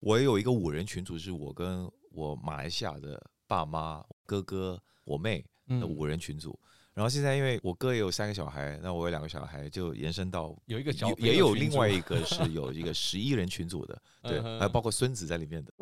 我有一个五人群组，是我跟我马来西亚的爸妈、哥哥、我妹的五人群组。然后现在因为我哥也有三个小孩，那我有两个小孩，就延伸到有一个小也有另外一个是有一个十一人群组的，对，还有包括孙子在里面的。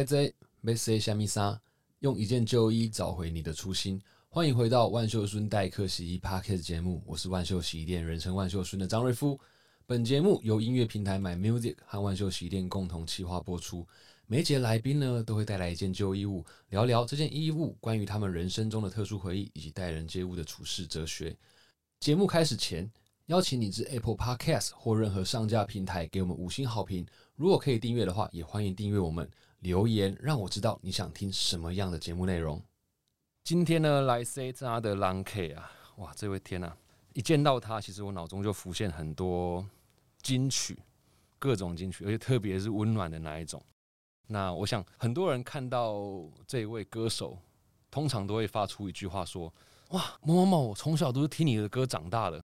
来自没 say 虾米莎，用一件旧衣找回你的初心。欢迎回到万秀孙代客洗衣 Podcast 节目，我是万秀洗衣店人称万秀孙的张瑞夫。本节目由音乐平台 My Music 和万秀洗衣店共同企划播出。每节来宾呢都会带来一件旧衣物，聊聊这件衣物关于他们人生中的特殊回忆以及待人接物的处事哲学。节目开始前，邀请你至 Apple Podcast 或任何上架平台给我们五星好评。如果可以订阅的话，也欢迎订阅我们。留言让我知道你想听什么样的节目内容。今天呢，来 C 扎的 Lang K 啊，哇，这位天呐！一见到他，其实我脑中就浮现很多金曲，各种金曲，而且特别是温暖的那一种。那我想，很多人看到这位歌手，通常都会发出一句话说：“哇，某某某，我从小都是听你的歌长大的。”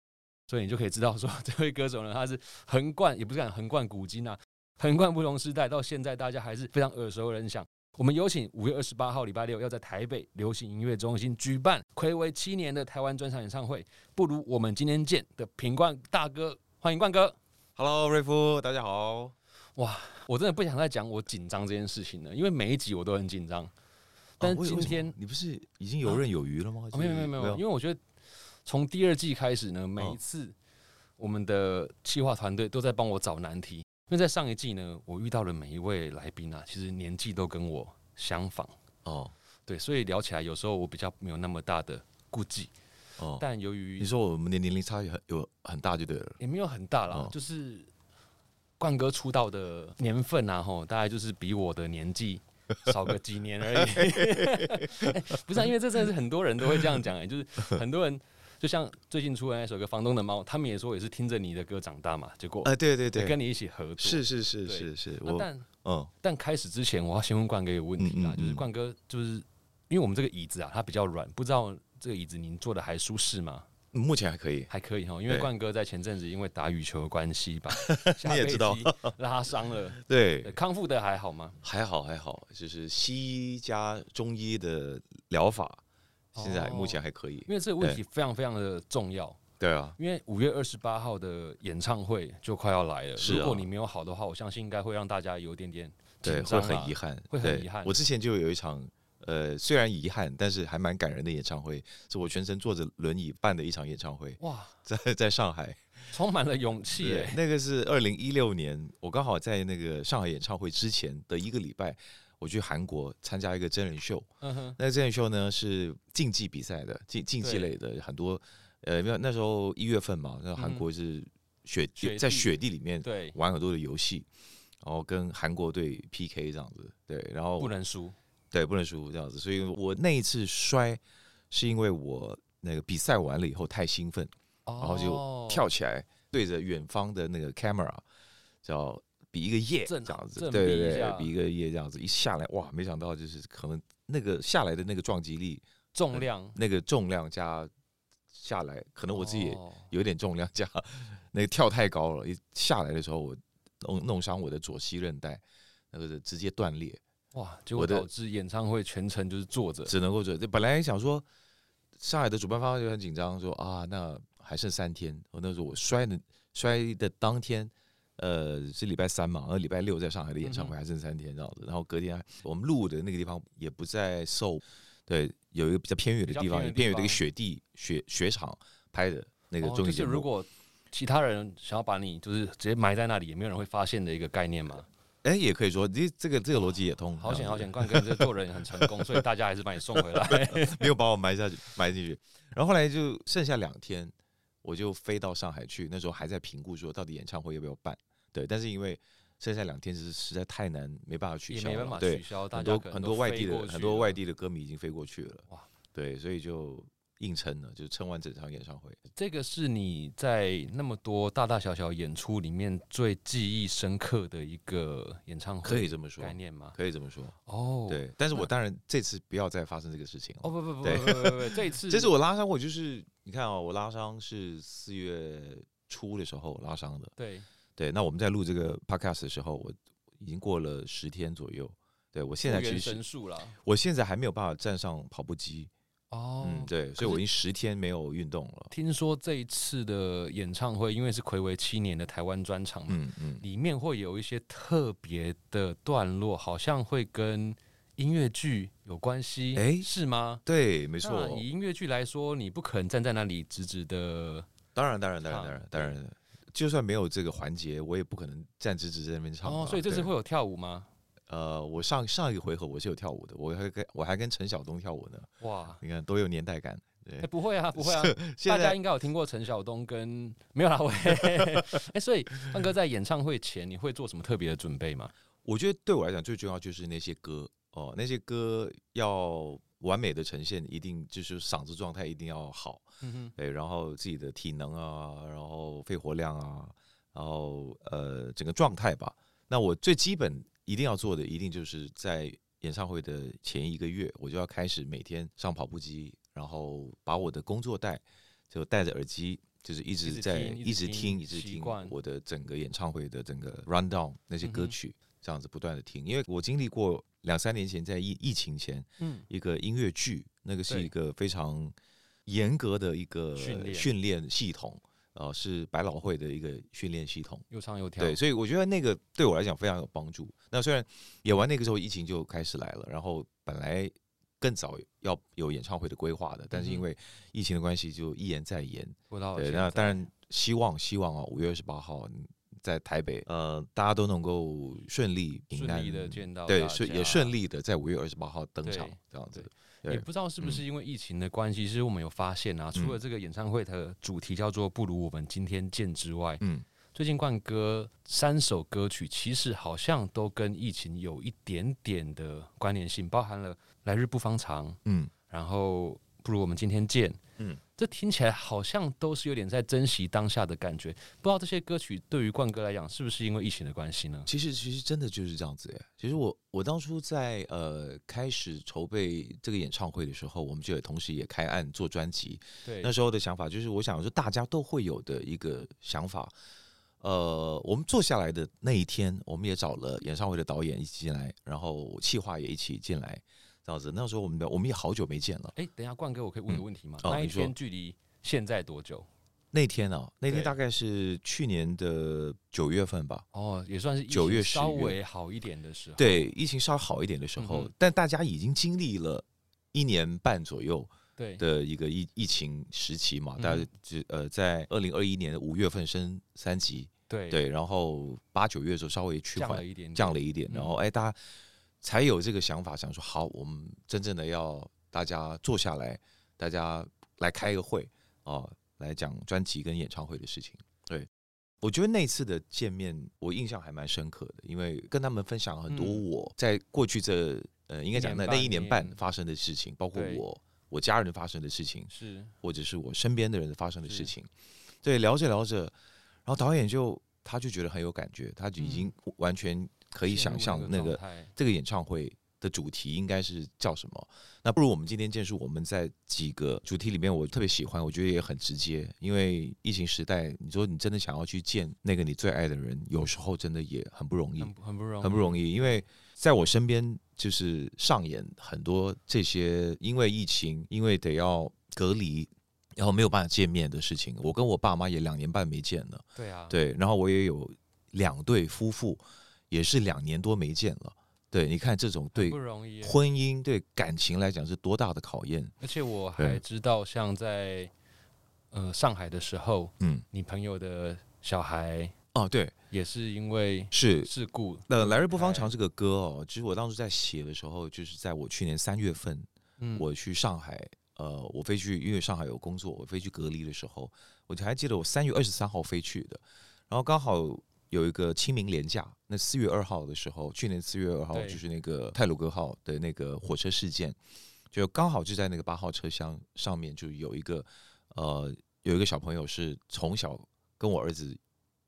所以你就可以知道说，这位歌手呢，他是横贯，也不是讲横贯古今啊。横贯不同时代，到现在大家还是非常耳熟能详。我们有请五月二十八号礼拜六要在台北流行音乐中心举办暌违七年的台湾专场演唱会，不如我们今天见的品冠大哥，欢迎冠哥。Hello，瑞夫，大家好。哇，我真的不想再讲我紧张这件事情了，因为每一集我都很紧张。但是今天你不是已经游刃有余了吗？没有没有没有，因为我觉得从第二季开始呢，每一次我们的企划团队都在帮我找难题。因为在上一季呢，我遇到的每一位来宾啊，其实年纪都跟我相仿哦，对，所以聊起来有时候我比较没有那么大的顾忌哦。但由于你说我们的年龄差距很有很大就对了，也没有很大啦，就是冠哥出道的年份啊，吼，大概就是比我的年纪少个几年而已。不是，啊因为这真的是很多人都会这样讲哎，就是很多人。就像最近出的那首歌《房东的猫》，他们也说也是听着你的歌长大嘛。结果，哎，对对对，跟你一起合作，是是是是是。但，嗯，但开始之前，我要先问冠哥一个问题啊，就是冠哥，就是因为我们这个椅子啊，它比较软，不知道这个椅子您坐的还舒适吗？目前还可以，还可以哈。因为冠哥在前阵子因为打羽球的关系吧，你 也知道拉伤了，对，康复的还好吗？还好还好，就是西医加中医的疗法。现在目前还可以，因为这个问题非常非常的重要。对啊，因为五月二十八号的演唱会就快要来了。是，如果你没有好的话，我相信应该会让大家有点点对，会很遗憾，会很遗憾。我之前就有一场，呃，虽然遗憾，但是还蛮感人的演唱会，是我全程坐着轮椅办的一场演唱会。哇，在在上海，充满了勇气。那个是二零一六年，我刚好在那个上海演唱会之前的一个礼拜。我去韩国参加一个真人秀，那真人秀呢是竞技比赛的，竞竞技类的，很多呃，没有那时候一月份嘛，那韩国是雪在雪地里面对玩很多的游戏，然后跟韩国队 PK 这样子，对，然后不能输，对，不能输这样子，所以我那一次摔是因为我那个比赛完了以后太兴奋，然后就跳起来对着远方的那个 camera 叫。比一个耶这样子，对对对，比一个耶这样子，一下来哇，没想到就是可能那个下来的那个撞击力、重量，那个重量加下来，可能我自己也有点重量加，那个跳太高了，一下来的时候我弄弄伤我的左膝韧带，那个直接断裂，哇！结果导致演唱会全程就是坐着，只能够坐。本来想说上海的主办方就很紧张，说啊，那还剩三天，我那时候我摔的摔的当天。呃，是礼拜三嘛，然后礼拜六在上海的演唱会还剩三天这样子，然后隔天我们录的那个地方也不在受，对，有一个比较偏远的地方，偏远的一个雪地雪雪场拍的那个综艺节目。如果其他人想要把你就是直接埋在那里，也没有人会发现的一个概念嘛？哎，也可以说，这这个这个逻辑也通。好险好险，冠哥这做人很成功，所以大家还是把你送回来，没有把我埋下去埋进去。然后后来就剩下两天。我就飞到上海去，那时候还在评估说到底演唱会要不要办，对，但是因为剩下两天是实在太难，没办法取消，没办法取消，很多很多外地的很多外地的歌迷已经飞过去了，哇，对，所以就硬撑了，就撑完整场演唱会。这个是你在那么多大大小小演出里面最记忆深刻的一个演唱会，可以这么说概念吗？可以这么说哦。对，但是我当然这次不要再发生这个事情了。哦不不不不不不不，这一次 这次我拉伤，我就是你看哦，我拉伤是四月初的时候拉伤的。对对，那我们在录这个 podcast 的时候，我已经过了十天左右。对我现在其实我现在还没有办法站上跑步机。哦，嗯，对，所以我已经十天没有运动了。听说这一次的演唱会，因为是暌违七年的台湾专场嘛，嗯嗯，里面会有一些特别的段落，好像会跟音乐剧有关系，哎，是吗？对，没错。以音乐剧来说，你不可能站在那里直直的。当然，当然，当然，当然，当然，就算没有这个环节，我也不可能站直直在那边唱。哦，所以这次会有跳舞吗？呃，我上上一个回合我是有跳舞的，我还跟我还跟陈晓东跳舞呢。哇，你看多有年代感。对，不会啊，不会啊，大家应该有听过陈晓东跟没有啦？我 哎，所以范哥在演唱会前你会做什么特别的准备吗？我觉得对我来讲最重要就是那些歌哦，那些歌要完美的呈现，一定就是嗓子状态一定要好。嗯哼，对，然后自己的体能啊，然后肺活量啊，然后呃整个状态吧。那我最基本。一定要做的，一定就是在演唱会的前一个月，我就要开始每天上跑步机，然后把我的工作带就戴着耳机，就是一直在一直听，一直听我的整个演唱会的整个 run down 那些歌曲，这样子不断的听。因为我经历过两三年前在疫疫情前，嗯，一个音乐剧，那个是一个非常严格的一个训练系统。呃，是百老汇的一个训练系统，又唱又跳。对，所以我觉得那个对我来讲非常有帮助。那虽然演完那个时候疫情就开始来了，然后本来更早要有演唱会的规划的，但是因为疫情的关系就一延再延。对，那当然希望希望啊，五月二十八号在台北，呃，大家都能够顺利平安的见到，对，顺也顺利的在五月二十八号登场这样子。也不知道是不是因为疫情的关系，其实我们有发现啊，除了这个演唱会的主题叫做“不如我们今天见”之外，嗯，最近冠哥三首歌曲其实好像都跟疫情有一点点的关联性，包含了“来日不方长”，嗯，然后“不如我们今天见”。嗯，这听起来好像都是有点在珍惜当下的感觉。不知道这些歌曲对于冠哥来讲，是不是因为疫情的关系呢？其实，其实真的就是这样子哎。其实我我当初在呃开始筹备这个演唱会的时候，我们就也同时也开案做专辑。对，那时候的想法就是，我想说大家都会有的一个想法。呃，我们坐下来的那一天，我们也找了演唱会的导演一起进来，然后企划也一起进来。这样子，那时候我们我们也好久没见了。哎，等一下，冠哥，我可以问个问题吗？那一天距离现在多久？那天啊，那天大概是去年的九月份吧。哦，也算是九月稍微好一点的时候。对，疫情稍微好一点的时候，但大家已经经历了一年半左右对的一个疫疫情时期嘛。大家只呃，在二零二一年的五月份升三级，对对，然后八九月的时候稍微去缓一点，降了一点，然后哎，大家。才有这个想法，想说好，我们真正的要大家坐下来，大家来开一个会哦，来讲专辑跟演唱会的事情。对，我觉得那次的见面，我印象还蛮深刻的，因为跟他们分享很多我在过去这呃，应该讲那那一年半发生的事情，包括我我家人发生的事情，是或者是我身边的人发生的事情。对，聊着聊着，然后导演就他就觉得很有感觉，他就已经完全。可以想象那个这个演唱会的主题应该是叫什么？那不如我们今天建述我们在几个主题里面，我特别喜欢，我觉得也很直接。因为疫情时代，你说你真的想要去见那个你最爱的人，有时候真的也很不容易，很不容易，很不容易。因为在我身边，就是上演很多这些因为疫情，因为得要隔离，然后没有办法见面的事情。我跟我爸妈也两年半没见了，对啊，对。然后我也有两对夫妇。也是两年多没见了，对，你看这种对婚姻、对感情来讲是多大的考验。而且我还知道，像在呃上海的时候，嗯，你朋友的小孩哦，对，也是因为是事故。那来日不方长这个歌哦，其实我当时在写的时候，就是在我去年三月份，嗯，我去上海，呃，我飞去，因为上海有工作，我飞去隔离的时候，我就还记得我三月二十三号飞去的，然后刚好。有一个清明连假，那四月二号的时候，去年四月二号就是那个泰鲁格号的那个火车事件，就刚好就在那个八号车厢上面，就有一个呃有一个小朋友是从小跟我儿子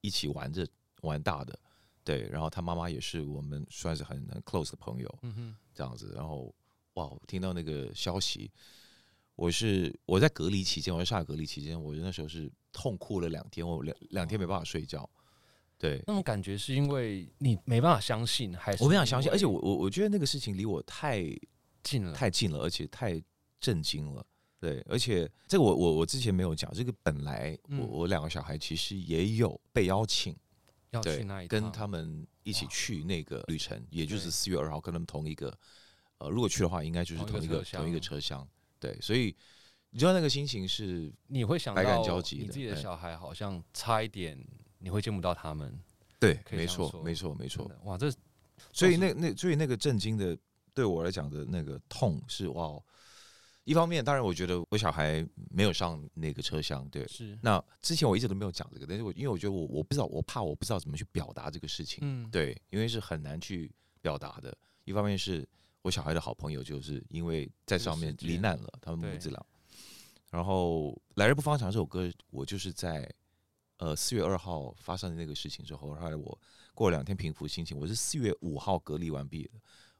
一起玩着玩大的，对，然后他妈妈也是我们算是很很 close 的朋友，嗯哼，这样子，然后哇，听到那个消息，我是我在隔离期间，我在上海隔离期间，我那时候是痛哭了两天，我两两天没办法睡觉。对，那种感觉是因为你没办法相信，还是我不想相信？而且我我我觉得那个事情离我太近了，太近了，而且太震惊了。对，而且这个我我我之前没有讲，这个本来我我两个小孩其实也有被邀请要去那一跟他们一起去那个旅程，也就是四月二号跟他们同一个呃，如果去的话，应该就是同一个同一个车厢。对，所以你知道那个心情是你会想到你自己的小孩好像差一点。你会见不到他们，对，没错，没错，没错。哇，这所以那那所以那个震惊的，对我来讲的那个痛是哇。一方面，当然我觉得我小孩没有上那个车厢，对，是。那之前我一直都没有讲这个，但是我因为我觉得我我不知道，我怕我不知道怎么去表达这个事情，嗯，对，因为是很难去表达的。一方面是我小孩的好朋友就是因为在上面罹难了，他们母子俩。然后来日不方长这首歌，我就是在。呃，四月二号发生的那个事情之后，后来我过了两天平复心情，我是四月五号隔离完毕的，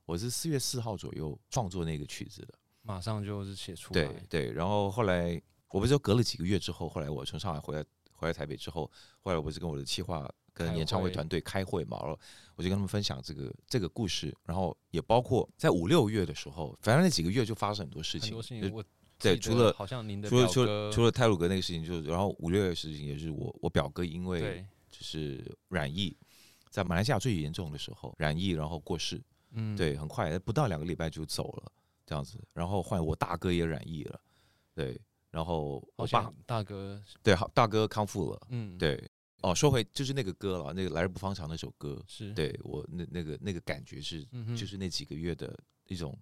我是四月四号左右创作那个曲子的，马上就是写出来。对对，然后后来我不是说隔了几个月之后，后来我从上海回来回来台北之后，后来我不是跟我的企划跟演唱会团队开会嘛，然后我就跟他们分享这个这个故事，然后也包括在五六月的时候，反正那几个月就发生很多事情。对，除了好像您的除了除了除了泰鲁格那个事情，就是然后五六月的事情也是我我表哥因为就是染疫，在马来西亚最严重的时候染疫，然后过世，嗯，对，很快不到两个礼拜就走了这样子，然后换我大哥也染疫了，对，然后我爸大哥对好大哥康复了，嗯，对，哦，说回就是那个歌了，那个来日不方长那首歌，是对我那那个那个感觉是就是那几个月的一种。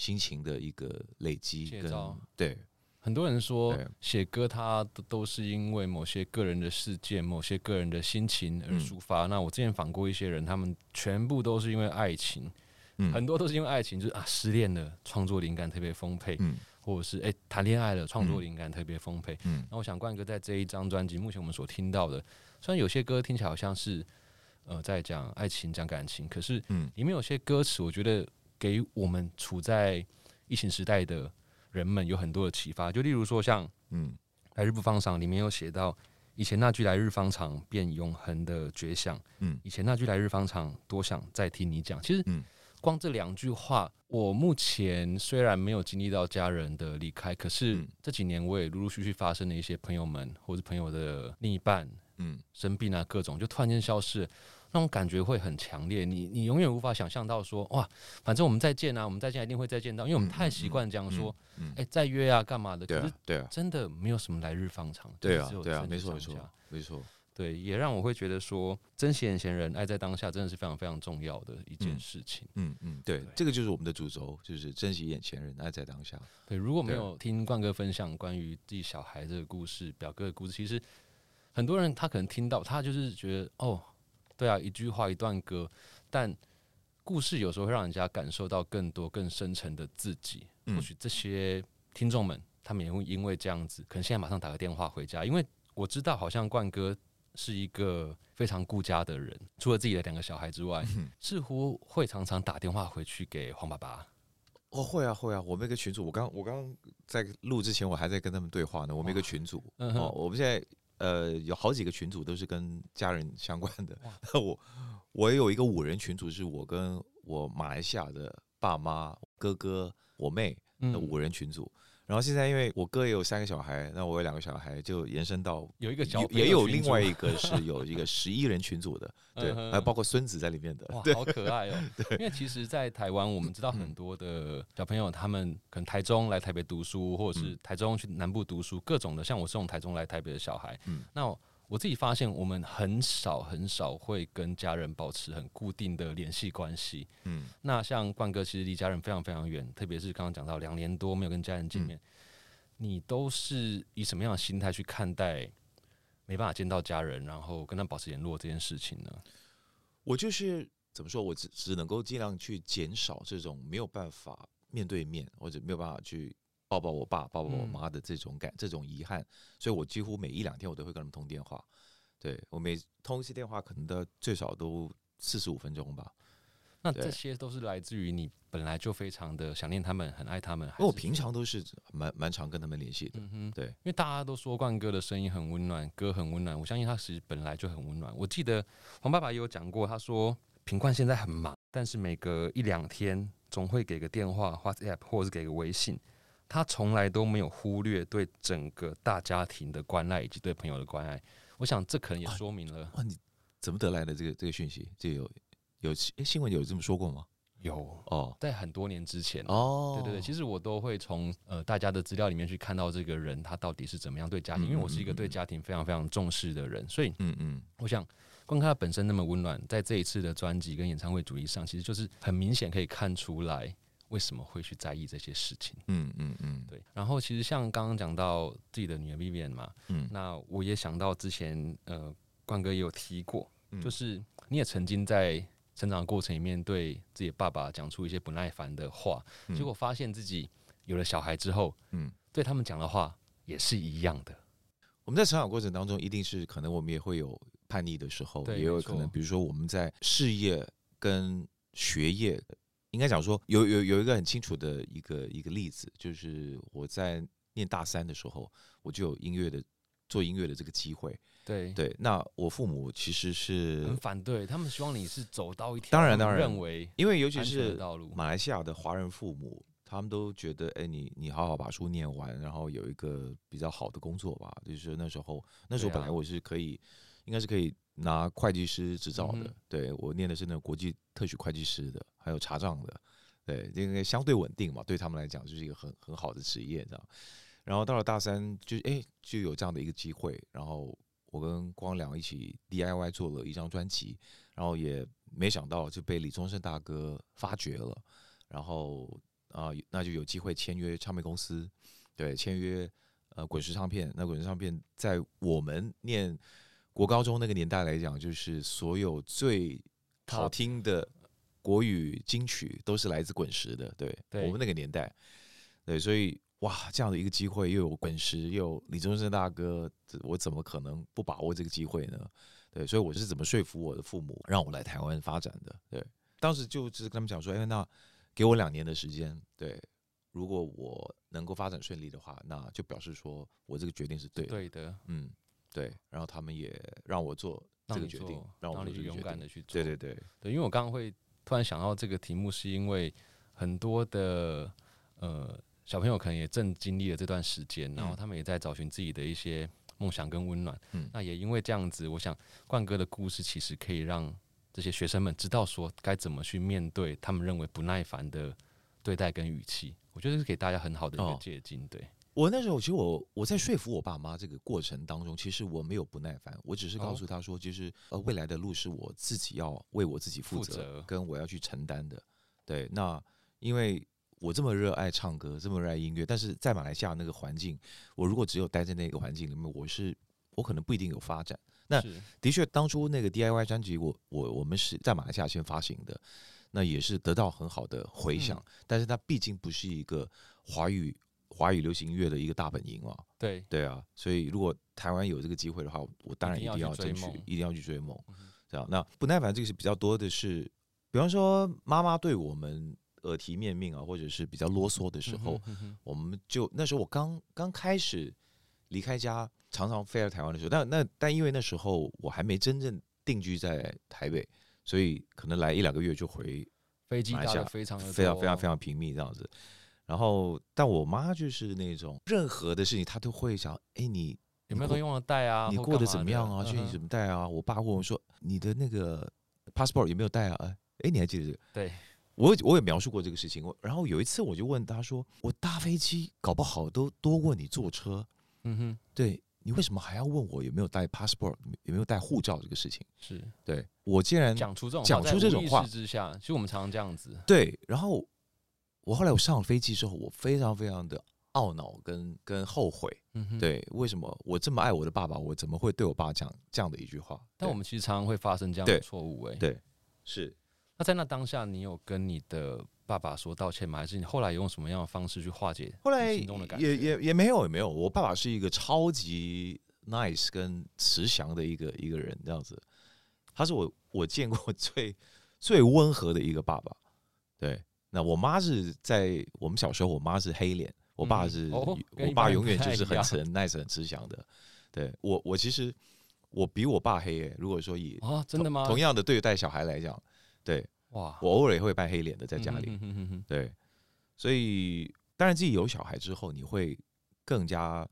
心情的一个累积，跟对很多人说写歌，他都都是因为某些个人的事件、某些个人的心情而抒发。那我之前访过一些人，他们全部都是因为爱情，很多都是因为爱情，就是啊失恋了，创作灵感特别丰沛，嗯，或者是哎谈恋爱了，创作灵感特别丰沛，嗯。那我想冠哥在这一张专辑，目前我们所听到的，虽然有些歌听起来好像是呃在讲爱情、讲感情，可是嗯，里面有些歌词，我觉得。给我们处在疫情时代的人们有很多的启发，就例如说像嗯，来日不方长里面有写到，以前那句来日方长便永恒的绝响，嗯，以前那句来日方长多想再听你讲。其实，嗯，光这两句话，我目前虽然没有经历到家人的离开，可是这几年我也陆陆续续发生了一些朋友们或者朋友的另一半，嗯，生病啊，各种就突然间消失。那种感觉会很强烈，你你永远无法想象到说哇，反正我们再见啊，我们再见一定会再见到，因为我们太习惯这样说，哎，再约啊，干嘛的？可是对啊，真的没有什么来日方长。对啊，对啊，没错没错没错。对，也让我会觉得说，珍惜眼前人，爱在当下，真的是非常非常重要的一件事情。嗯嗯，对，这个就是我们的主轴，就是珍惜眼前人，爱在当下。对，如果没有听冠哥分享关于自己小孩这个故事，表哥的故事，其实很多人他可能听到，他就是觉得哦。对啊，一句话一段歌，但故事有时候会让人家感受到更多、更深沉的自己。或许这些听众们，他们也会因为这样子，可能现在马上打个电话回家，因为我知道，好像冠哥是一个非常顾家的人，除了自己的两个小孩之外，似乎会常常打电话回去给黄爸爸。哦，会啊，会啊，我们一个群主，我刚我刚在录之前，我还在跟他们对话呢。我们一个群主，哦，我们现在。呃，有好几个群组都是跟家人相关的。我我有一个五人群组，是我跟我马来西亚的爸妈、哥哥、我妹的五人群组。然后现在因为我哥也有三个小孩，那我有两个小孩，就延伸到有一个小也有另外一个是 有一个十一人群组的，对，还有包括孙子在里面的，哇，好可爱哦。对，因为其实，在台湾我们知道很多的小朋友，他们可能台中来台北读书，或者是台中去南部读书，各种的。像我这种台中来台北的小孩，嗯，那我自己发现，我们很少很少会跟家人保持很固定的联系关系，嗯，那像冠哥其实离家人非常非常远，特别是刚刚讲到两年多没有跟家人见面。你都是以什么样的心态去看待没办法见到家人，然后跟他保持联络这件事情呢？我就是怎么说，我只只能够尽量去减少这种没有办法面对面，或者没有办法去抱抱我爸、抱抱我妈的这种感、这种遗憾，所以我几乎每一两天我都会跟他们通电话。对我每通一次电话，可能都最少都四十五分钟吧。那这些都是来自于你本来就非常的想念他们，很爱他们。因为我平常都是蛮蛮常跟他们联系的。嗯哼，对，因为大家都说冠哥的声音很温暖，歌很温暖。我相信他其实本来就很温暖。我记得黄爸爸也有讲过，他说平冠现在很忙，但是每隔一两天总会给个电话、WhatsApp 或者是给个微信，他从来都没有忽略对整个大家庭的关爱以及对朋友的关爱。我想这可能也说明了哇，你怎么得来的这个这个讯息？这有。有诶，新闻有这么说过吗？有哦，在很多年之前哦，对对对，其实我都会从呃大家的资料里面去看到这个人他到底是怎么样对家庭，因为我是一个对家庭非常非常重视的人，所以嗯嗯，我想光看他本身那么温暖，在这一次的专辑跟演唱会主题上，其实就是很明显可以看出来为什么会去在意这些事情。嗯嗯嗯，对。然后其实像刚刚讲到自己的女儿 Vivian 嘛，嗯，那我也想到之前呃冠哥也有提过，就是你也曾经在。成长过程里面，对自己爸爸讲出一些不耐烦的话，结果发现自己有了小孩之后，嗯，对他们讲的话也是一样的。我们在成长过程当中，一定是可能我们也会有叛逆的时候，也有可能，比如说我们在事业跟学业，应该讲说有有有一个很清楚的一个一个例子，就是我在念大三的时候，我就有音乐的做音乐的这个机会。对对，那我父母其实是很反对，他们希望你是走到一条当然当然认为，因为尤其是马来西亚的华人父母，他们都觉得，哎，你你好好把书念完，然后有一个比较好的工作吧。就是那时候，那时候本来我是可以，应该是可以拿会计师执照的。对我念的是那个国际特许会计师的，还有查账的。对，因为相对稳定嘛，对他们来讲就是一个很很好的职业，这样。然后到了大三，就哎就有这样的一个机会，然后。我跟光良一起 DIY 做了一张专辑，然后也没想到就被李宗盛大哥发掘了，然后啊，那就有机会签约唱片公司，对，签约呃滚石唱片。那滚石唱片在我们念国高中那个年代来讲，就是所有最好听的国语金曲都是来自滚石的，对，我们那个年代，对，所以。哇，这样的一个机会，又有滚石，又有李宗盛大哥，我怎么可能不把握这个机会呢？对，所以我是怎么说服我的父母让我来台湾发展的？对，当时就是跟他们讲说，哎，那给我两年的时间，对，如果我能够发展顺利的话，那就表示说我这个决定是对的。对的，嗯，对。然后他们也让我做这个决定，让我勇敢的去做。对对对对，因为我刚刚会突然想到这个题目，是因为很多的呃。小朋友可能也正经历了这段时间，然后他们也在找寻自己的一些梦想跟温暖。嗯，那也因为这样子，我想冠哥的故事其实可以让这些学生们知道说该怎么去面对他们认为不耐烦的对待跟语气。我觉得是给大家很好的一个借鉴。对我那时候，其实我我在说服我爸妈这个过程当中，其实我没有不耐烦，我只是告诉他说，其实呃未来的路是我自己要为我自己负责，跟我要去承担的。对，那因为。我这么热爱唱歌，这么热爱音乐，但是在马来西亚那个环境，我如果只有待在那个环境里面，我是我可能不一定有发展。那的确，当初那个 DIY 专辑，我我我们是在马来西亚先发行的，那也是得到很好的回响。但是它毕竟不是一个华语华语流行音乐的一个大本营啊。对对啊，所以如果台湾有这个机会的话，我当然一定要争取，一定要去追梦。这样，那不耐烦这个是比较多的是，比方说妈妈对我们。耳提面命啊，或者是比较啰嗦的时候，我们就那时候我刚刚开始离开家，常常飞来台湾的时候，但那但因为那时候我还没真正定居在台北，所以可能来一两个月就回飞机，非常非常非常非常频密这样子。然后，但我妈就是那种任何的事情，她都会想：哎，你有没有东西忘了带啊？你过得怎么样啊？去你怎么带啊？我爸问我说：你的那个 passport 有没有带啊？哎，哎，你还记得这个？对。我我也描述过这个事情，我然后有一次我就问他说：“我搭飞机搞不好都多过你坐车，嗯哼，对你为什么还要问我有没有带 passport，有没有带护照这个事情？”是对我竟然讲出这种讲出这种话之下，其实我们常常这样子。对，然后我后来我上了飞机之后，我非常非常的懊恼跟跟后悔。嗯哼，对，为什么我这么爱我的爸爸，我怎么会对我爸讲这样的一句话？但我们其实常常会发生这样的错误。哎，对，是。那在那当下，你有跟你的爸爸说道歉吗？还是你后来用什么样的方式去化解？后来也也也没有也没有。我爸爸是一个超级 nice 跟慈祥的一个一个人，这样子。他是我我见过 最最温和的一个爸爸。对，那我妈是在我们小时候，我妈是黑脸，我爸是我爸永远就是很慈 nice 很慈祥的。对我我其实我比我爸黑。如果说以啊真的吗？同样的对待小孩来讲，对。哇，我偶尔也会扮黑脸的在家里，对，所以当然自己有小孩之后，你会更加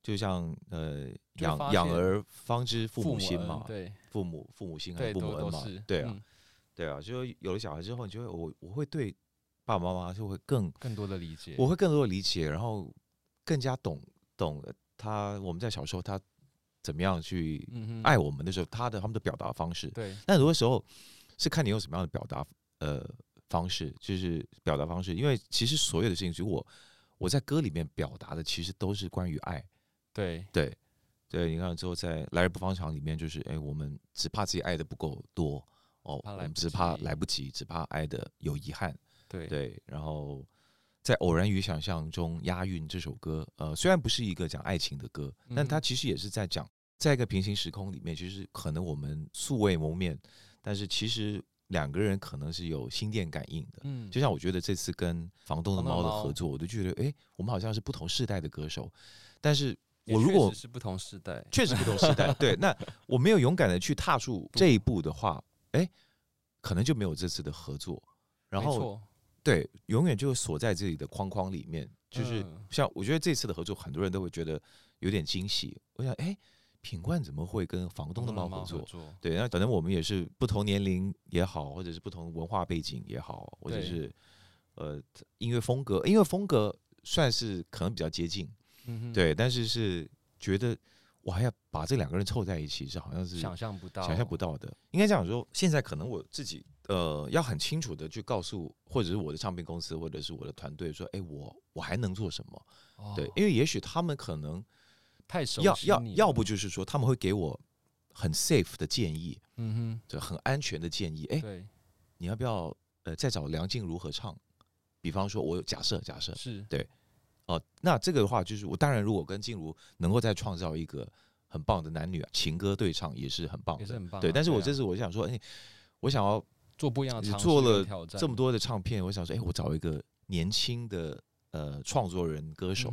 就像呃养养儿方知父母心嘛，对，父母父母心还是父母恩嘛，对啊，对啊，就有了小孩之后，你就会我我会对爸爸妈妈就会更更多的理解，我会更多的理解，然后更加懂懂他我们在小时候他怎么样去爱我们的时候，他的他们的表达方式，对，但很多时候。是看你用什么样的表达呃方式，就是表达方式，因为其实所有的事情，如果我在歌里面表达的，其实都是关于爱。对。对。对，你看之后在《来日不方长》里面，就是哎，我们只怕自己爱的不够多哦，我们只怕来不及，只怕爱的有遗憾。对对，然后在《偶然与想象》中押韵这首歌，呃，虽然不是一个讲爱情的歌，但它其实也是在讲，在一个平行时空里面，其实可能我们素未谋面。但是其实两个人可能是有心电感应的，嗯，就像我觉得这次跟房东的猫的合作，我都觉得，哎，我们好像是不同世代的歌手。但是我如果是不同时代，确实不同时代，对，那我没有勇敢的去踏出这一步的话，哎，可能就没有这次的合作。然后，对，永远就锁在自己的框框里面。就是像我觉得这次的合作，很多人都会觉得有点惊喜。我想，哎。品冠怎么会跟房东的猫合作？对，那可能我们也是不同年龄也好，或者是不同文化背景也好，或者是呃音乐风格，音乐风格算是可能比较接近，对，但是是觉得我还要把这两个人凑在一起，是好像是想象不到、想象不到的。应该这样说，现在可能我自己呃要很清楚的去告诉，或者是我的唱片公司，或者是我的团队说，哎，我我还能做什么？对，因为也许他们可能。太熟要要要不就是说他们会给我很 safe 的建议，嗯哼，就很安全的建议。哎，对，你要不要呃再找梁静茹合唱？比方说，我假设假设是对哦，那这个的话就是我当然如果跟静茹能够再创造一个很棒的男女情歌对唱也是很棒，也是很棒。对，但是我这次我想说，哎，我想要做不一样的，做了这么多的唱片，我想说，哎，我找一个年轻的呃创作人歌手。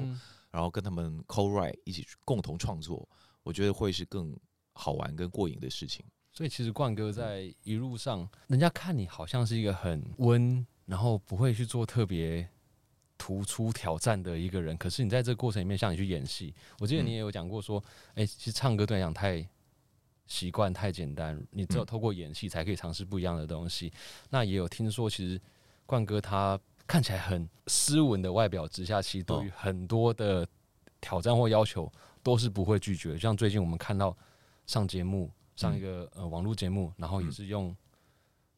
然后跟他们 co-write 一起共同创作，我觉得会是更好玩、跟过瘾的事情。所以其实冠哥在一路上，人家看你好像是一个很温，然后不会去做特别突出挑战的一个人。可是你在这个过程里面，像你去演戏，我记得你也有讲过说，哎，其实唱歌对你讲太习惯、太简单，你只有透过演戏才可以尝试不一样的东西。那也有听说，其实冠哥他。看起来很斯文的外表之下，其实对于很多的挑战或要求都是不会拒绝。像最近我们看到上节目，上一个呃网络节目，然后也是用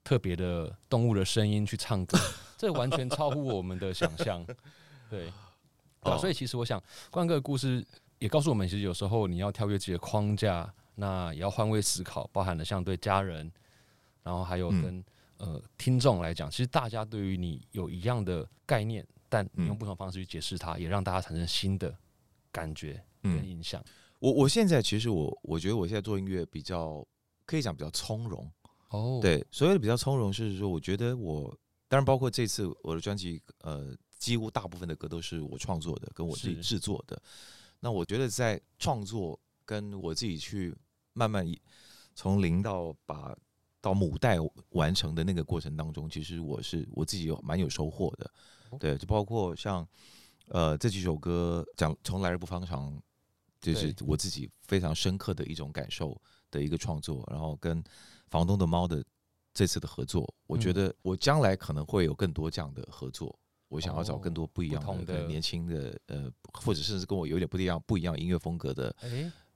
特别的动物的声音去唱歌，这完全超乎我们的想象。对，啊，所以其实我想，冠哥的故事也告诉我们，其实有时候你要跳跃自己的框架，那也要换位思考，包含了像对家人，然后还有跟。呃，听众来讲，其实大家对于你有一样的概念，但你用不同方式去解释它，也让大家产生新的感觉跟印象。我我现在其实我我觉得我现在做音乐比较可以讲比较从容哦。对，所谓的比较从容是说，我觉得我当然包括这次我的专辑，呃，几乎大部分的歌都是我创作的，跟我自己制作的。那我觉得在创作跟我自己去慢慢从零到把。到母带完成的那个过程当中，其实我是我自己有蛮有收获的，对，就包括像呃这几首歌讲从来日不方长，就是我自己非常深刻的一种感受的一个创作，然后跟房东的猫的这次的合作，我觉得我将来可能会有更多这样的合作，我想要找更多不一样的年轻的呃，或者甚至跟我有点不一样不一样音乐风格的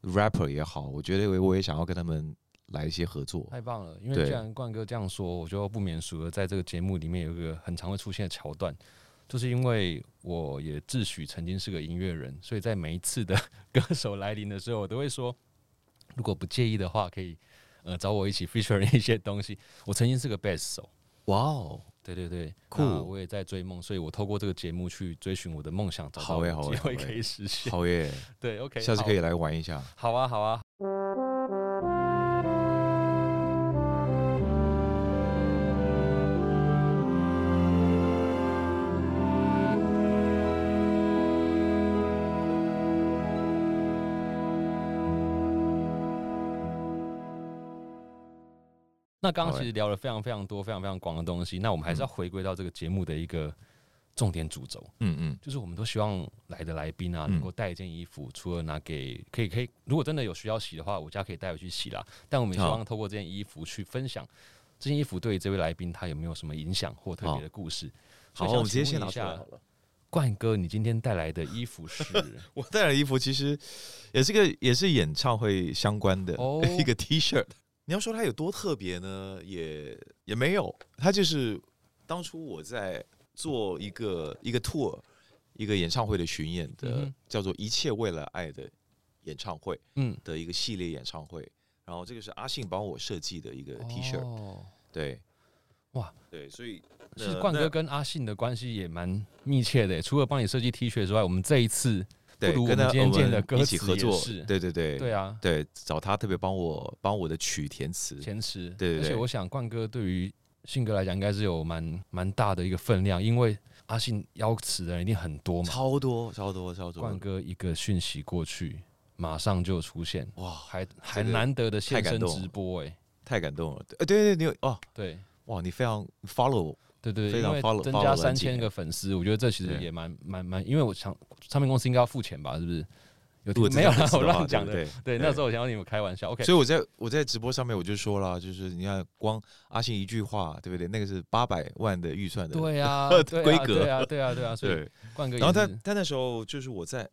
rapper 也好，我觉得我也想要跟他们。来一些合作，太棒了！因为既然冠哥这样说，我就不免俗的在这个节目里面有一个很常会出现的桥段，就是因为我也自诩曾经是个音乐人，所以在每一次的歌手来临的时候，我都会说，如果不介意的话，可以呃找我一起 feature 一些东西。我曾经是个贝斯手，哇哦，对对对，酷我也在追梦，所以我透过这个节目去追寻我的梦想，找好耶好机会耶可以实现。好耶，对，OK，下次可以来玩一下。好。好啊，好啊。那刚刚其实聊了非常非常多、非常非常广的东西，那我们还是要回归到这个节目的一个重点主轴。嗯嗯，就是我们都希望来的来宾啊，能够带一件衣服，除了拿给可以可以，如果真的有需要洗的话，我家可以带回去洗啦。但我们希望透过这件衣服去分享这件衣服对这位来宾他有没有什么影响或特别的故事。好，我们直接先拿出来好了。冠哥，你今天带来的衣服是？我带来的衣服其实也是个也是演唱会相关的 一个 T 恤。你要说它有多特别呢？也也没有，它就是当初我在做一个一个 tour，一个演唱会的巡演的，叫做《一切为了爱》的演唱会，嗯，的一个系列演唱会。然后这个是阿信帮我设计的一个 T 恤，对，哇，对，所以其实冠哥跟阿信的关系也蛮密切的。除了帮你设计 T 恤之外，我们这一次。对，跟他我们一起合作，对对对，对啊，对，找他特别帮我帮我的曲填词，填词，对对。而且我想冠哥对于信哥来讲，应该是有蛮蛮大的一个分量，因为阿信邀词的人一定很多嘛，超多超多超多。冠哥一个讯息过去，马上就出现，哇，还还难得的现身直播，哎，太感动了，哎，对对，你有哦，对，哇，你非常 follow。对对，因为增加三千个粉丝，我觉得这其实也蛮蛮蛮，因为我想唱片公司应该要付钱吧，是不是？有没有我乱讲的？对，那时候我想要你们开玩笑。OK，所以我在我在直播上面我就说了，就是你看光阿信一句话，对不对？那个是八百万的预算的，对呀，规格，对啊，对啊，对啊。所以冠哥，然后他他那时候就是我在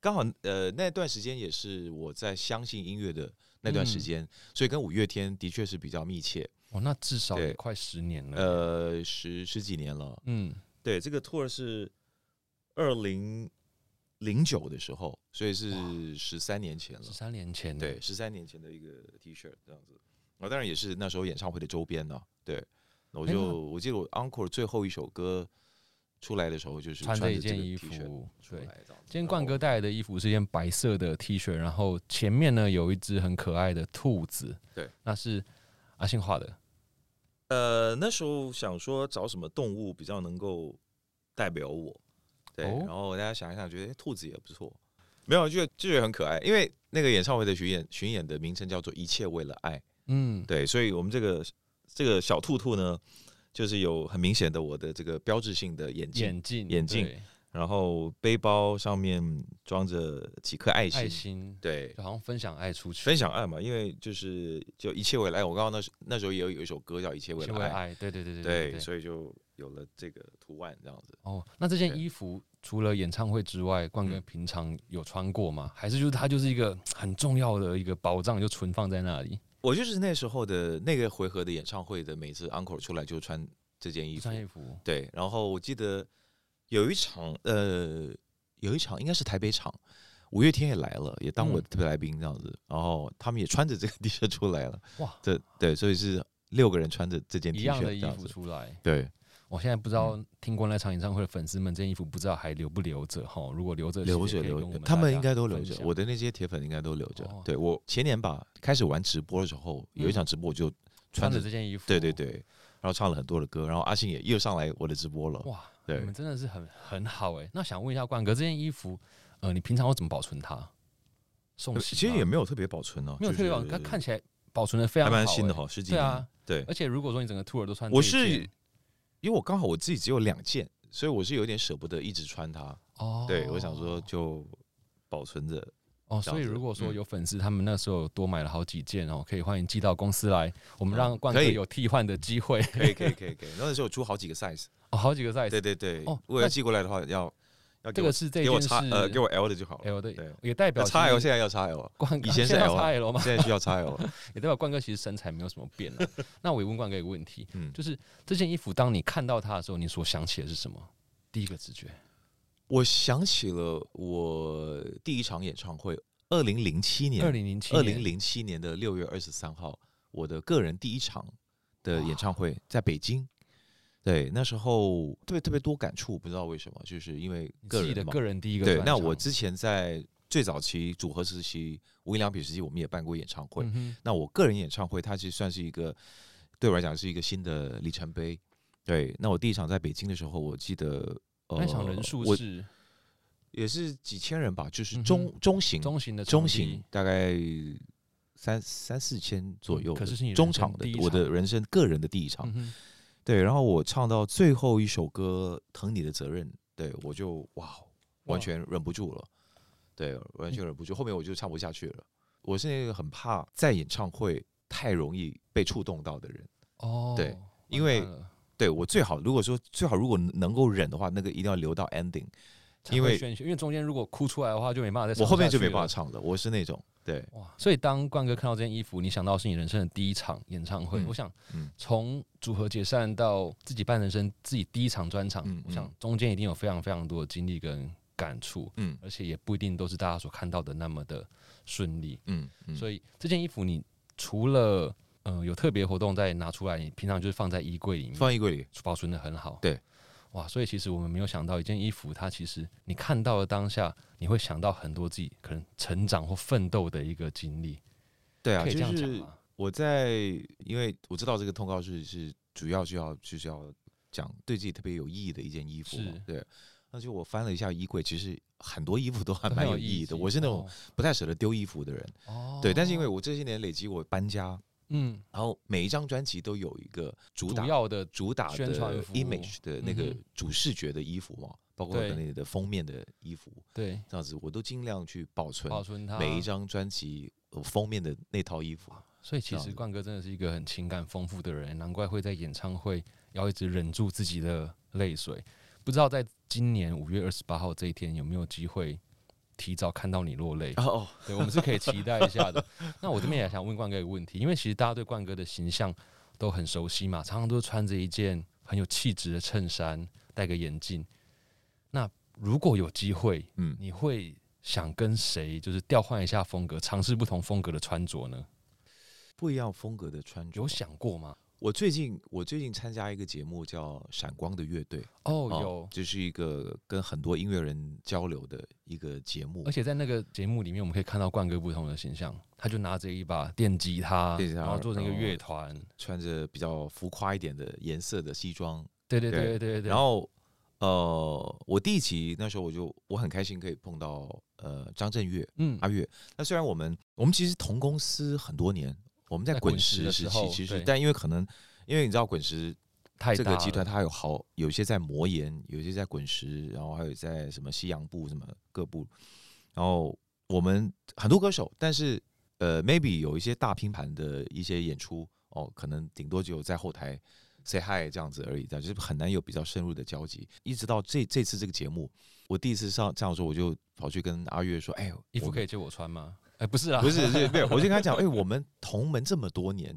刚好呃那段时间也是我在相信音乐的那段时间，所以跟五月天的确是比较密切。哦，那至少也快十年了，呃，十十几年了。嗯，对，这个 tour 是二零零九的时候，所以是十三年前了。十三年前，对，十三年前的一个 T 恤这样子。啊，当然也是那时候演唱会的周边呢。对，我就我记得我 Uncle 最后一首歌出来的时候，就是穿着一件衣服出来。今天冠哥带来的衣服是一件白色的 T 恤，然后前面呢有一只很可爱的兔子。对，那是阿信画的。呃，那时候想说找什么动物比较能够代表我，对，然后大家想一想，觉得兔子也不错，没有就就觉得很可爱，因为那个演唱会的巡演巡演的名称叫做一切为了爱，嗯，对，所以我们这个这个小兔兔呢，就是有很明显的我的这个标志性的眼镜眼镜眼镜。然后背包上面装着几颗爱心，爱心对，就好像分享爱出去，分享爱嘛。因为就是就一切未来，我刚刚那时那时候也有有一首歌叫《一切未来爱》，对对对对对，所以就有了这个图案这样子。哦，那这件衣服除了演唱会之外，冠哥平常有穿过吗？还是就是它就是一个很重要的一个宝藏，就存放在那里？我就是那时候的那个回合的演唱会的，每次 uncle 出来就穿这件衣服，穿衣服。对，然后我记得。有一场，呃，有一场应该是台北场，五月天也来了，也当我特别来宾这样子，然后他们也穿着这个 T 恤出来了。哇，这对，所以是六个人穿着这件 T 恤的衣服出来。对，我现在不知道听过那场演唱会的粉丝们，这件衣服不知道还留不留着哈？如果留着，留着留着，他们应该都留着。我的那些铁粉应该都留着。对我前年吧，开始玩直播的时候，有一场直播我就穿着这件衣服，对对对，然后唱了很多的歌，然后阿信也又上来我的直播了。哇！对你们真的是很很好哎，那想问一下冠哥，这件衣服，呃，你平常会怎么保存它？送洗？其实也没有特别保存哦，没有特别保，它看起来保存的非常还蛮新的哈，十几年。对啊，对。而且如果说你整个 tour 都穿，我是因为我刚好我自己只有两件，所以我是有点舍不得一直穿它。哦，对，我想说就保存着。哦，所以如果说有粉丝他们那时候多买了好几件哦，可以欢迎寄到公司来，我们让冠哥有替换的机会。可以可以可以可以，那时候出好几个 size。哦，好几个 size，对对对。哦，如果要寄过来的话，要要这个是这给我叉呃，给我 L 的就好了。L 的，对，也代表叉 L 现在要叉 L，以前是 L 吗？现在需要叉 L，也代表冠哥其实身材没有什么变了。那我也问冠哥一个问题，嗯，就是这件衣服，当你看到它的时候，你所想起的是什么？第一个直觉，我想起了我第一场演唱会，二零零七年，二零零七，二零零七年的六月二十三号，我的个人第一场的演唱会在北京。对，那时候特别特别多感触，不知道为什么，就是因为个人的个人第一个。对，那我之前在最早期组合时期，无印良品时期，我们也办过演唱会。那我个人演唱会，它其实算是一个对我来讲是一个新的里程碑。对，那我第一场在北京的时候，我记得那场人数是也是几千人吧，就是中中型中型的中型，大概三三四千左右。可是是中场的，我的人生个人的第一场。对，然后我唱到最后一首歌《疼你的责任》，对我就哇，完全忍不住了。对，完全忍不住，后面我就唱不下去了。我是那个很怕在演唱会太容易被触动到的人。哦，对，因为。对我最好，如果说最好，如果能够忍的话，那个一定要留到 ending，因为因为中间如果哭出来的话，就没办法再。我后面就没办法唱了，我是那种对哇。所以当冠哥看到这件衣服，你想到是你人生的第一场演唱会。我想，从组合解散到自己办人生自己第一场专场，我想中间一定有非常非常多的经历跟感触，嗯，而且也不一定都是大家所看到的那么的顺利，嗯，所以这件衣服你除了。嗯，有特别活动再拿出来，你平常就是放在衣柜里面，放衣柜里保存的很好。对，哇，所以其实我们没有想到一件衣服，它其实你看到了当下，你会想到很多自己可能成长或奋斗的一个经历。对啊，就是我在，因为我知道这个通告是是主要就要就是要讲对自己特别有意义的一件衣服嘛。对，那就我翻了一下衣柜，其实很多衣服都还蛮有意义的。我是那种不太舍得丢衣服的人。哦，对，但是因为我这些年累积我搬家。嗯，然后每一张专辑都有一个主打要的主打的 image 的那个主视觉的衣服嘛，包括那里的封面的衣服，对，这样子我都尽量去保存保存它。每一张专辑封面的那套衣服。所以其实冠哥真的是一个很情感丰富的人，难怪会在演唱会要一直忍住自己的泪水。不知道在今年五月二十八号这一天有没有机会？提早看到你落泪哦，对，我们是可以期待一下的。那我这边也想问冠哥一个问题，因为其实大家对冠哥的形象都很熟悉嘛，常常都穿着一件很有气质的衬衫，戴个眼镜。那如果有机会，嗯，你会想跟谁就是调换一下风格，尝试不同风格的穿着呢？不一样风格的穿着，有想过吗？我最近我最近参加一个节目叫《闪光的乐队》哦，有，就是一个跟很多音乐人交流的一个节目。而且在那个节目里面，我们可以看到冠哥不同的形象，他就拿着一把电吉他，然后做成一个乐团，穿着比较浮夸一点的颜色的西装。对对对对对。然后呃，我第一期那时候我就我很开心可以碰到呃张震岳，嗯，阿岳。那虽然我们我们其实同公司很多年。我们在滚石时期，其实但因为可能，因为你知道滚石这个集团，它有好有些在魔岩，有些在滚石，然后还有在什么西洋部什么各部，然后我们很多歌手，但是呃，maybe 有一些大拼盘的一些演出哦，可能顶多只有在后台 say hi 这样子而已，但就是很难有比较深入的交集。一直到这这次这个节目，我第一次上这样说，我就跑去跟阿月说：“哎，衣服可以借我穿吗？”哎，不是啊，不是，是，没有，我就跟他讲，哎，我们同门这么多年，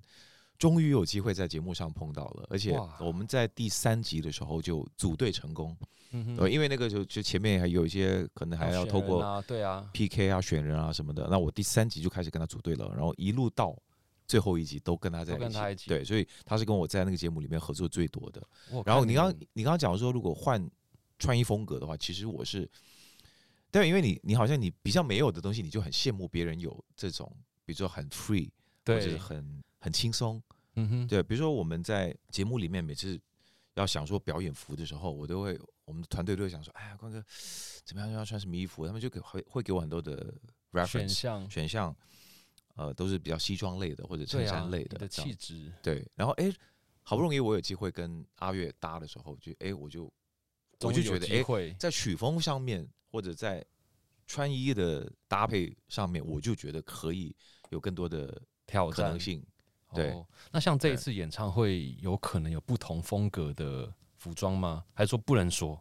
终于有机会在节目上碰到了，而且我们在第三集的时候就组队成功，嗯因为那个就就前面还有一些可能还要透过对啊 PK 啊选人啊什么的，那我第三集就开始跟他组队了，然后一路到最后一集都跟他在一起，对，所以他是跟我在那个节目里面合作最多的。然后你刚你刚刚讲说，如果换穿衣风格的话，其实我是。对，因为你你好像你比较没有的东西，你就很羡慕别人有这种，比如说很 free，或者很很轻松，嗯哼，对，比如说我们在节目里面每次要想说表演服的时候，我都会我们的团队都会想说，哎呀，光哥怎么样要穿什么衣服，他们就给会会给我很多的 reference 选项，选项，呃，都是比较西装类的或者衬衫类的的气质，对，然后哎，好不容易我有机会跟阿月搭的时候，就哎我就我就觉得哎，在曲风上面。或者在穿衣的搭配上面，我就觉得可以有更多的挑战能性。对，那像这一次演唱会，有可能有不同风格的服装吗？还是说不能说？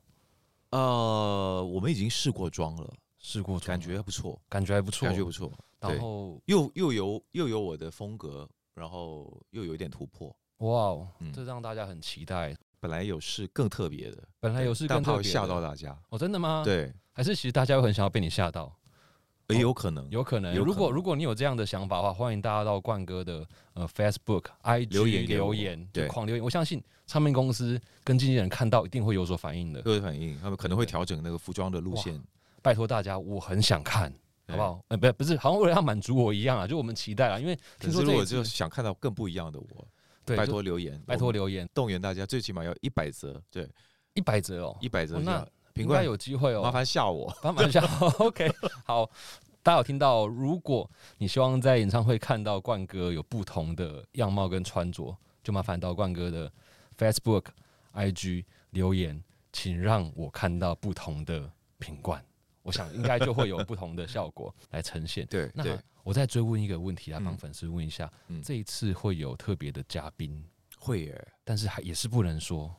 呃，我们已经试过妆了，试过，感觉还不错，感觉还不错，感觉不错。然后又又有又有我的风格，然后又有一点突破。哇哦，这让大家很期待。本来有事更特别的，本来有事更特别，吓到大家。哦，真的吗？对。还是其实大家会很想要被你吓到，也有可能，有可能。如果如果你有这样的想法的话，欢迎大家到冠哥的呃 Facebook、IG 留言留言，对，狂留言。我相信唱片公司跟经纪人看到一定会有所反应的，有所反应。他们可能会调整那个服装的路线。拜托大家，我很想看，好不好？呃，不，不是，好像为了要满足我一样啊，就我们期待啊，因为听说我就想看到更不一样的我。对，拜托留言，拜托留言，动员大家，最起码要一百折，对，一百折哦，一百折，那应该有机会哦。麻烦吓我，麻烦吓。OK，好，大家有听到？如果你希望在演唱会看到冠哥有不同的样貌跟穿着，就麻烦到冠哥的 Facebook、IG 留言，请让我看到不同的品冠。我想应该就会有不同的效果来呈现。对，那我再追问一个问题来帮粉丝问一下：这一次会有特别的嘉宾？会耶，但是还也是不能说。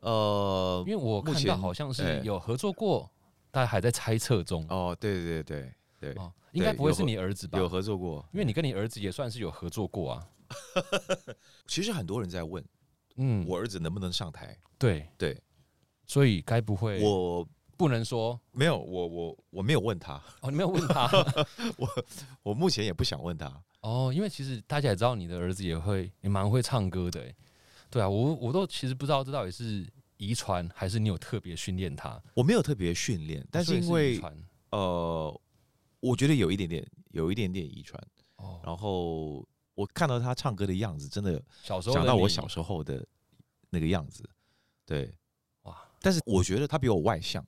呃，因为我看到好像是有合作过，大家还在猜测中。哦，对对对对，哦，应该不会是你儿子吧？有合作过，因为你跟你儿子也算是有合作过啊。其实很多人在问，嗯，我儿子能不能上台？对对，所以该不会我。不能说没有，我我我没有问他。哦，你没有问他，我我目前也不想问他。哦，因为其实大家也知道你的儿子也会也蛮会唱歌的，对啊，我我都其实不知道这到底是遗传还是你有特别训练他，我没有特别训练，但是因为呃，我觉得有一点点有一点点遗传。哦，然后我看到他唱歌的样子，真的小时候想到我小时候的那个样子，对。哇，但是我觉得他比我外向。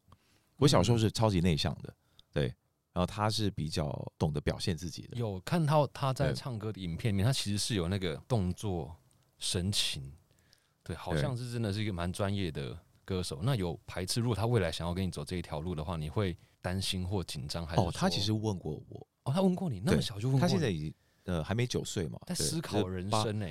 我小时候是超级内向的，对，然后他是比较懂得表现自己的。有看到他在唱歌的影片里面，他其实是有那个动作神情，对，好像是真的是一个蛮专业的歌手。那有排斥，如果他未来想要跟你走这一条路的话，你会担心或紧张还是？哦，他其实问过我，哦，他问过你，那么小就问过，他现在已经呃还没九岁嘛，在思考人生呢。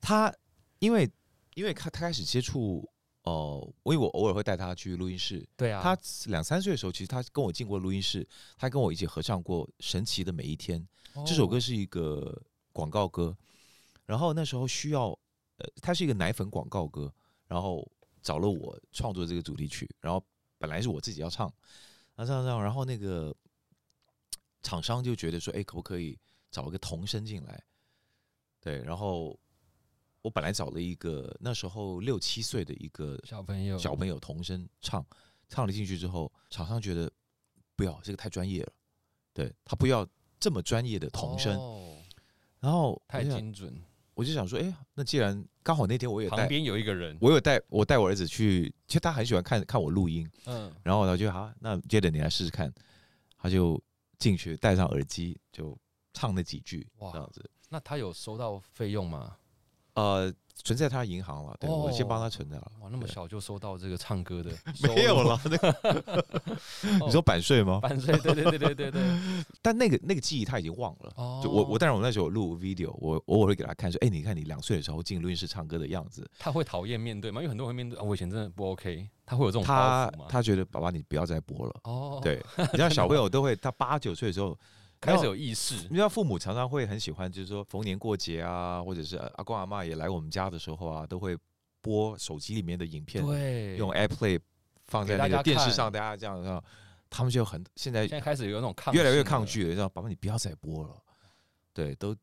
他因为因为他他开始接触。哦，因为我偶尔会带他去录音室。对啊，他两三岁的时候，其实他跟我进过录音室，他跟我一起合唱过《神奇的每一天》。这首歌是一个广告歌，然后那时候需要，呃，它是一个奶粉广告歌，然后找了我创作这个主题曲，然后本来是我自己要唱，那这样这样，然后那个厂商就觉得说，哎，可不可以找一个童声进来？对，然后。我本来找了一个那时候六七岁的一个小朋友，小朋友童声唱，唱了进去之后，厂商觉得不要这个太专业了，对他不要这么专业的童声，然后太精准，我就想说，哎，那既然刚好那天我也旁边有一个人，我有带我带我儿子去，其实他很喜欢看看我录音，嗯，然后他就好，那接着你来试试看，他就进去戴上耳机就唱那几句，这样子，那他有收到费用吗？呃，存在他银行了，对我先帮他存着了。哇，那么小就收到这个唱歌的，没有了。那个，你说版税吗？版税，对对对对对对。但那个那个记忆他已经忘了。哦。就我我，但是我那时候录 video，我我我会给他看说，哎，你看你两岁的时候进录音室唱歌的样子。他会讨厌面对吗？因为很多人会面对，我以前真的不 OK。他会有这种他他觉得爸爸你不要再播了。哦。对，你像小朋友都会，他八九岁的时候。开始有意识，你知道父母常常会很喜欢，就是说逢年过节啊，或者是阿公阿妈也来我们家的时候啊，都会播手机里面的影片，对，用 AirPlay 放在那个电视上，大家这样，然后他们就很现在现在开始有那种抗越来越抗拒了，知道爸爸你不要再播了，对，都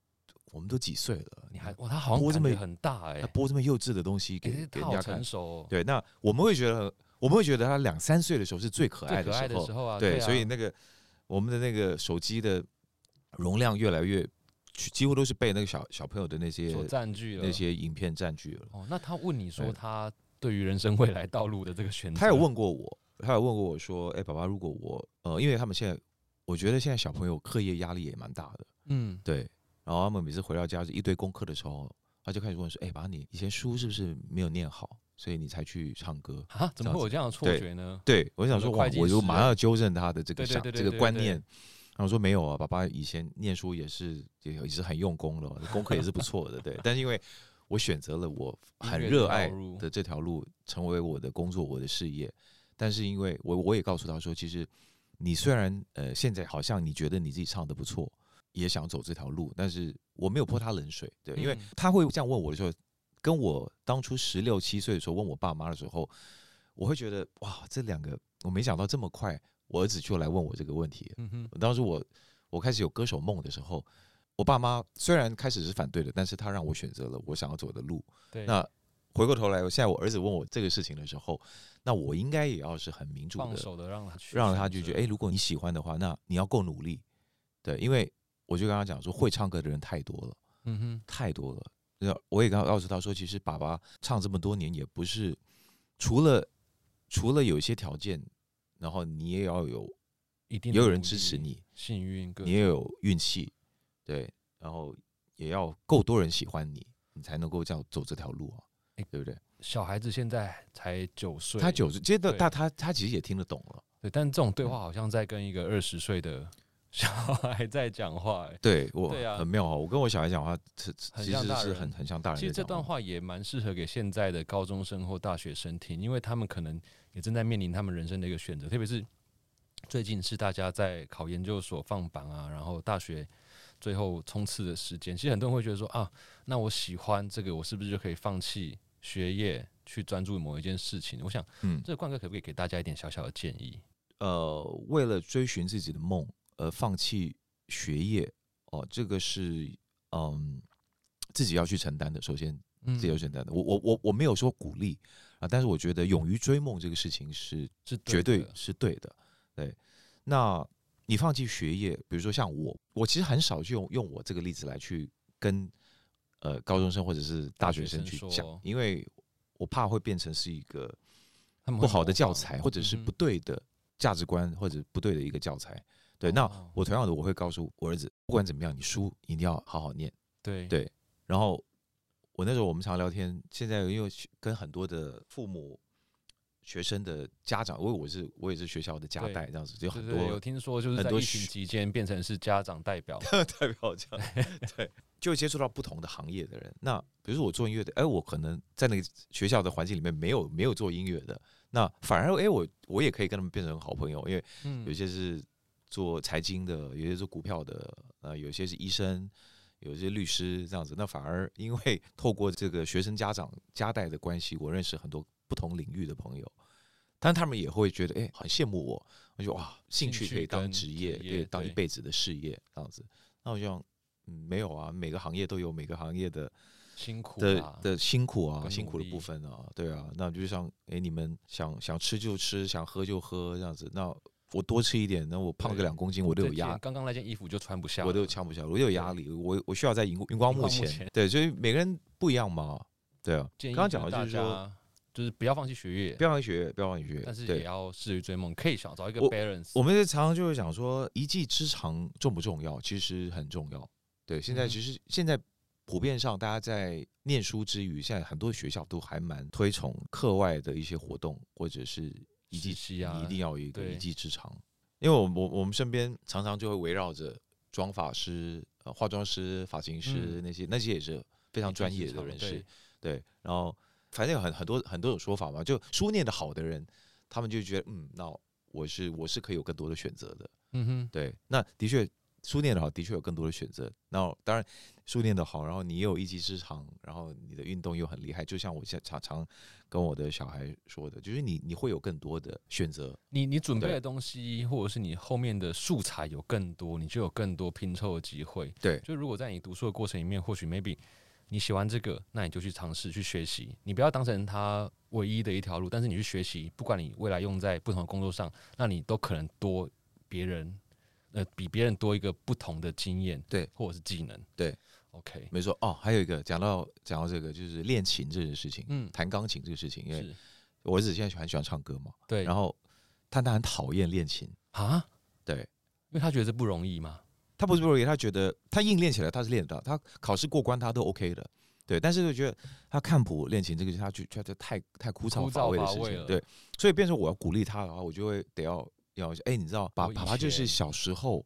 我们都几岁了，你还哇他好像播这么很大哎，他播这么幼稚的东西给给人家看，成熟，对，那我们会觉得我们会觉得他两三岁的时候是最可爱的时候啊，对，所以那个我们的那个手机的。容量越来越，几乎都是被那个小小朋友的那些所占据了，那些影片占据了。哦，那他问你说他对于人生未来道路的这个选择，他有问过我，他有问过我说：“哎，爸爸，如果我呃，因为他们现在，我觉得现在小朋友课业压力也蛮大的，嗯，对。然后他们每次回到家是一堆功课的时候，他就开始问说：‘哎，爸，你以前书是不是没有念好，所以你才去唱歌啊？怎么会有这样的错觉呢？’对，我想说，哇，我就马上要纠正他的这个想这个观念。”然后说没有啊，爸爸以前念书也是也也是很用功的，功课也是不错的，对。但是因为我选择了我很热爱的这条路，成为我的工作，我的事业。但是因为我我也告诉他说，其实你虽然呃现在好像你觉得你自己唱的不错，也想走这条路，但是我没有泼他冷水，对。因为他会这样问我的时候，跟我当初十六七岁的时候问我爸妈的时候，我会觉得哇，这两个我没想到这么快。我儿子就来问我这个问题。嗯哼，当时我我开始有歌手梦的时候，我爸妈虽然开始是反对的，但是他让我选择了我想要走的路。对，那回过头来，现在我儿子问我这个事情的时候，那我应该也要是很民主的，放手的让他去，让他就觉得，哎，如果你喜欢的话，那你要够努力。对，因为我就跟他讲说，会唱歌的人太多了，嗯哼，太多了。那我也刚告诉他说，其实爸爸唱这么多年，也不是除了除了有一些条件，然后你也要有一定也有人支持你，幸运，你也有运气，对，然后也要够多人喜欢你，你才能够这样走这条路啊，对不对？小孩子现在才九岁，他九岁，接着他他他其实也听得懂了，对，但这种对话好像在跟一个二十岁的。小孩在讲话，对我对啊，很妙啊！我跟我小孩讲话，其实是很很像大人。其实这段话也蛮适合给现在的高中生或大学生听，因为他们可能也正在面临他们人生的一个选择，特别是最近是大家在考研究所放榜啊，然后大学最后冲刺的时间。其实很多人会觉得说啊，那我喜欢这个，我是不是就可以放弃学业，去专注某一件事情？我想，嗯，这个冠哥可不可以给大家一点小小的建议？呃，为了追寻自己的梦。呃，放弃学业哦，这个是嗯自己要去承担的。首先，自己要承担的。我我我我没有说鼓励啊，但是我觉得勇于追梦这个事情是是绝对是对的。对，那你放弃学业，比如说像我，我其实很少用用我这个例子来去跟呃高中生或者是大学生去讲，因为我怕会变成是一个不好的教材，或者是不对的价值观，或者不对的一个教材。对，那我同样的我会告诉我儿子，不管怎么样，你书一定要好好念。对对，然后我那时候我们常聊天，现在因为跟很多的父母、学生的家长，因为我是我也是学校的家代，这样子就很多有听说就是在疫情期间变成是家长代表 代表这样，对，就接触到不同的行业的人。那比如说我做音乐的，哎，我可能在那个学校的环境里面没有没有做音乐的，那反而哎我我也可以跟他们变成好朋友，因为有些是。做财经的，有些做股票的，呃，有些是医生，有些律师这样子。那反而因为 透过这个学生家长家带的关系，我认识很多不同领域的朋友，但他们也会觉得，哎，很羡慕我。我就哇，兴趣可以当职业，可以当一辈子的事业这样子。那我就嗯，没有啊，每个行业都有每个行业的辛苦的的辛苦啊，辛苦的部分啊，对啊。那就像，哎，你们想想吃就吃，想喝就喝这样子。那我多吃一点，那我胖个两公斤，我都有压。刚刚那件衣服就穿不下，我都穿不下，我有压力。我我需要在荧荧光幕前，对，所以每个人不一样嘛，对啊。刚刚讲的就是说，就是不要放弃学业，不要放弃学业，不要放弃学业，但是也要适于追梦，可以想找一个 balance。我们常常就会讲说，一技之长重不重要？其实很重要。对，现在其实现在普遍上，大家在念书之余，现在很多学校都还蛮推崇课外的一些活动，或者是。一技之啊，一定要有一个一技之长，因为我我我们身边常常就会围绕着妆发师、呃化妆师、发型师那些那些也是非常专业的人士，对，然后反正有很很多很多种说法嘛，就书念的好的人，他们就觉得嗯，那我是我是可以有更多的选择的，嗯哼，对，那的确。书念的好，的确有更多的选择。那当然，书念的好，然后你也有一技之长，然后你的运动又很厉害。就像我现在常常跟我的小孩说的，就是你你会有更多的选择。你你准备的东西，或者是你后面的素材有更多，你就有更多拼凑的机会。对，就如果在你读书的过程里面，或许 maybe 你喜欢这个，那你就去尝试去学习。你不要当成它唯一的一条路，但是你去学习，不管你未来用在不同的工作上，那你都可能多别人。呃，比别人多一个不同的经验，对，或者是技能，对，OK，没错。哦，还有一个讲到讲到这个，就是练琴这件事情，嗯，弹钢琴这个事情，因为我儿子现在很喜欢唱歌嘛，对，然后他他很讨厌练琴啊，对，因为他觉得不容易嘛，他不是不容易，他觉得他硬练起来他是练得到，他考试过关他都 OK 的，对，但是就觉得他看谱练琴这个他就觉得太太枯燥乏味的事情，对，所以变成我要鼓励他的话，我就会得要。要哎，你知道，爸爸爸就是小时候，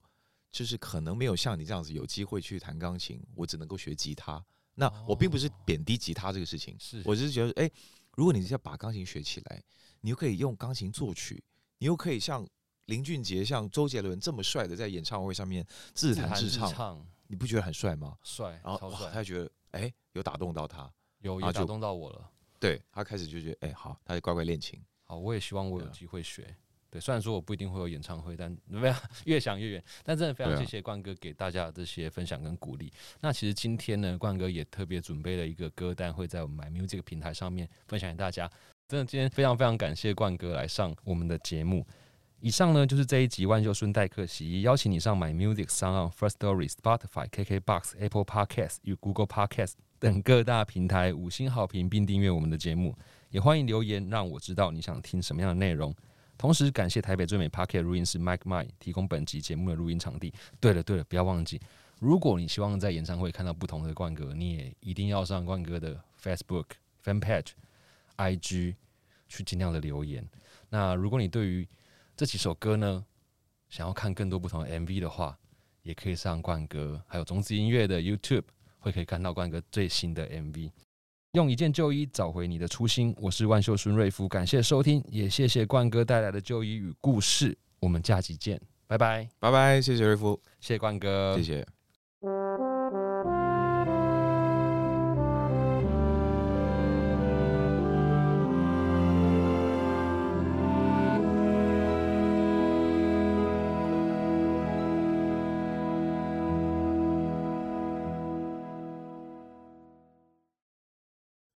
就是可能没有像你这样子有机会去弹钢琴，我只能够学吉他。那我并不是贬低吉他这个事情，是我只是觉得，哎，如果你要把钢琴学起来，你又可以用钢琴作曲，你又可以像林俊杰、像周杰伦这么帅的在演唱会上面自弹自唱，你不觉得很帅吗？帅，然后他觉得，哎，有打动到他，有有打动到我了。对他开始就觉得，哎，好，他就乖乖练琴。好，我也希望我有机会学。对，虽然说我不一定会有演唱会，但没有越想越远。但真的非常谢谢冠哥给大家这些分享跟鼓励。那其实今天呢，冠哥也特别准备了一个歌单，会在我们 My Music 平台上面分享给大家。真的今天非常非常感谢冠哥来上我们的节目。以上呢就是这一集万秀顺代客洗衣，邀请你上 My Music、上 First Story、Spotify、KKBox、Apple Podcast 与 Google Podcast 等各大平台五星好评，并订阅我们的节目。也欢迎留言让我知道你想听什么样的内容。同时，感谢台北最美 Parket 录音师 Mike My 提供本集节目的录音场地。对了对了，不要忘记，如果你希望在演唱会看到不同的冠哥，你也一定要上冠哥的 Facebook Fan Page、IG 去尽量的留言。那如果你对于这几首歌呢，想要看更多不同的 MV 的话，也可以上冠哥还有种子音乐的 YouTube，会可以看到冠哥最新的 MV。用一件旧衣找回你的初心，我是万秀孙瑞夫，感谢收听，也谢谢冠哥带来的旧衣与故事，我们下集见，拜拜，拜拜，谢谢瑞夫，谢谢冠哥，谢谢。